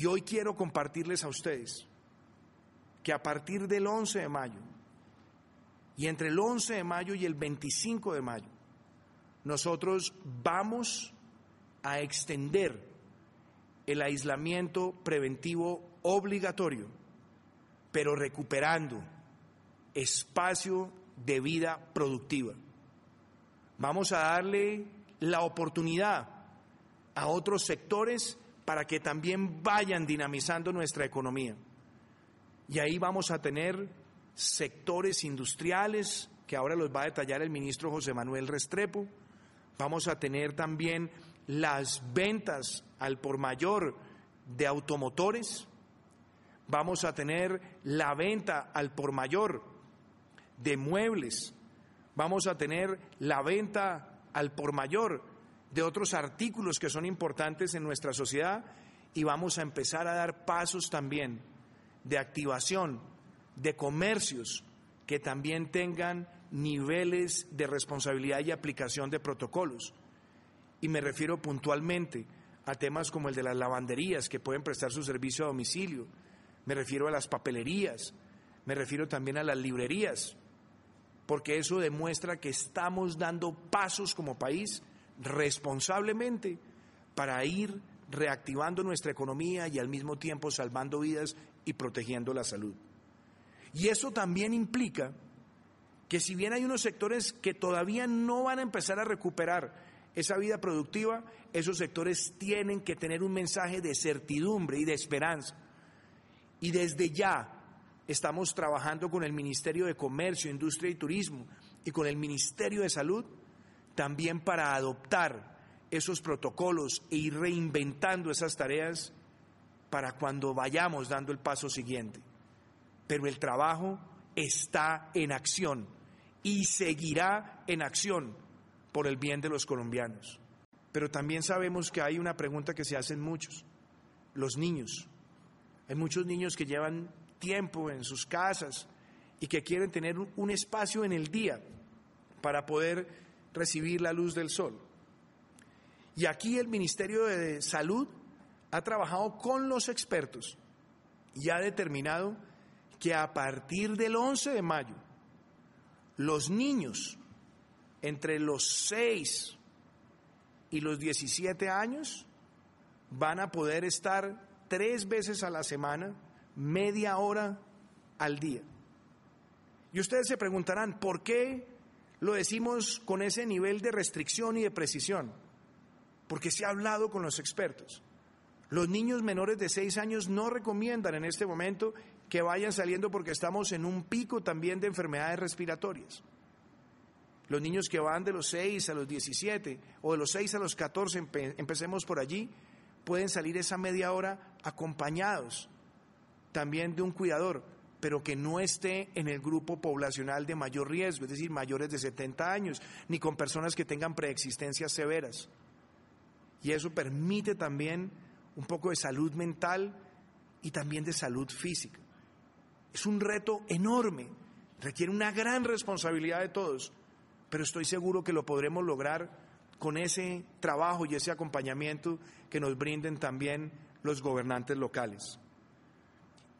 Y hoy quiero compartirles a ustedes que a partir del 11 de mayo y entre el 11 de mayo y el 25 de mayo, nosotros vamos a extender el aislamiento preventivo obligatorio, pero recuperando espacio de vida productiva. Vamos a darle la oportunidad a otros sectores para que también vayan dinamizando nuestra economía. Y ahí vamos a tener sectores industriales, que ahora los va a detallar el ministro José Manuel Restrepo. Vamos a tener también las ventas al por mayor de automotores. Vamos a tener la venta al por mayor de muebles. Vamos a tener la venta al por mayor de otros artículos que son importantes en nuestra sociedad y vamos a empezar a dar pasos también de activación de comercios que también tengan niveles de responsabilidad y aplicación de protocolos. Y me refiero puntualmente a temas como el de las lavanderías que pueden prestar su servicio a domicilio, me refiero a las papelerías, me refiero también a las librerías, porque eso demuestra que estamos dando pasos como país responsablemente para ir reactivando nuestra economía y al mismo tiempo salvando vidas y protegiendo la salud. Y eso también implica que si bien hay unos sectores que todavía no van a empezar a recuperar esa vida productiva, esos sectores tienen que tener un mensaje de certidumbre y de esperanza. Y desde ya estamos trabajando con el Ministerio de Comercio, Industria y Turismo y con el Ministerio de Salud también para adoptar esos protocolos e ir reinventando esas tareas para cuando vayamos dando el paso siguiente. Pero el trabajo está en acción y seguirá en acción por el bien de los colombianos. Pero también sabemos que hay una pregunta que se hacen muchos, los niños. Hay muchos niños que llevan tiempo en sus casas y que quieren tener un espacio en el día para poder recibir la luz del sol. Y aquí el Ministerio de Salud ha trabajado con los expertos y ha determinado que a partir del 11 de mayo, los niños entre los 6 y los 17 años van a poder estar tres veces a la semana, media hora al día. Y ustedes se preguntarán, ¿por qué lo decimos con ese nivel de restricción y de precisión? Porque se ha hablado con los expertos. Los niños menores de 6 años no recomiendan en este momento que vayan saliendo porque estamos en un pico también de enfermedades respiratorias. Los niños que van de los 6 a los 17 o de los 6 a los 14, empecemos por allí, pueden salir esa media hora acompañados también de un cuidador, pero que no esté en el grupo poblacional de mayor riesgo, es decir, mayores de 70 años, ni con personas que tengan preexistencias severas. Y eso permite también un poco de salud mental y también de salud física. Es un reto enorme, requiere una gran responsabilidad de todos, pero estoy seguro que lo podremos lograr con ese trabajo y ese acompañamiento que nos brinden también los gobernantes locales.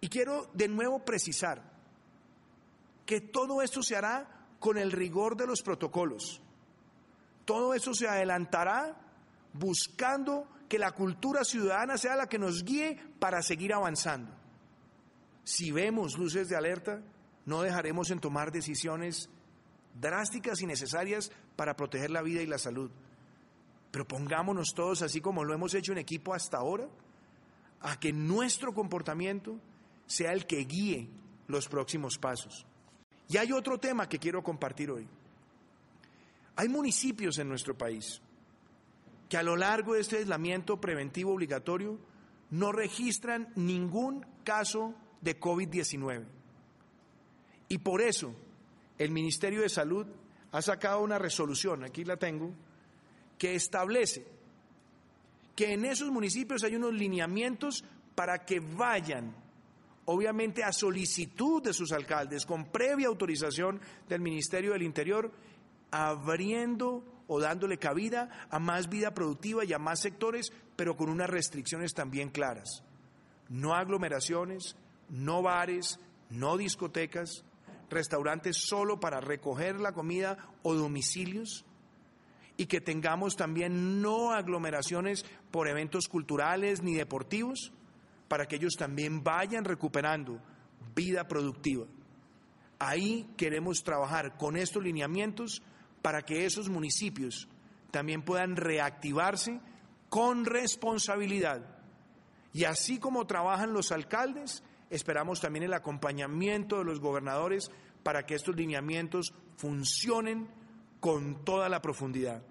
Y quiero de nuevo precisar que todo esto se hará con el rigor de los protocolos. Todo eso se adelantará buscando que la cultura ciudadana sea la que nos guíe para seguir avanzando. Si vemos luces de alerta, no dejaremos en tomar decisiones drásticas y necesarias para proteger la vida y la salud. Pero pongámonos todos, así como lo hemos hecho en equipo hasta ahora, a que nuestro comportamiento sea el que guíe los próximos pasos. Y hay otro tema que quiero compartir hoy. Hay municipios en nuestro país que a lo largo de este aislamiento preventivo obligatorio no registran ningún caso de COVID-19. Y por eso el Ministerio de Salud ha sacado una resolución, aquí la tengo, que establece que en esos municipios hay unos lineamientos para que vayan, obviamente a solicitud de sus alcaldes, con previa autorización del Ministerio del Interior, abriendo o dándole cabida a más vida productiva y a más sectores, pero con unas restricciones también claras. no aglomeraciones, no bares, no discotecas, restaurantes solo para recoger la comida o domicilios y que tengamos también no aglomeraciones por eventos culturales ni deportivos para que ellos también vayan recuperando vida productiva. Ahí queremos trabajar con estos lineamientos para que esos municipios también puedan reactivarse con responsabilidad. Y así como trabajan los alcaldes, esperamos también el acompañamiento de los gobernadores para que estos lineamientos funcionen con toda la profundidad.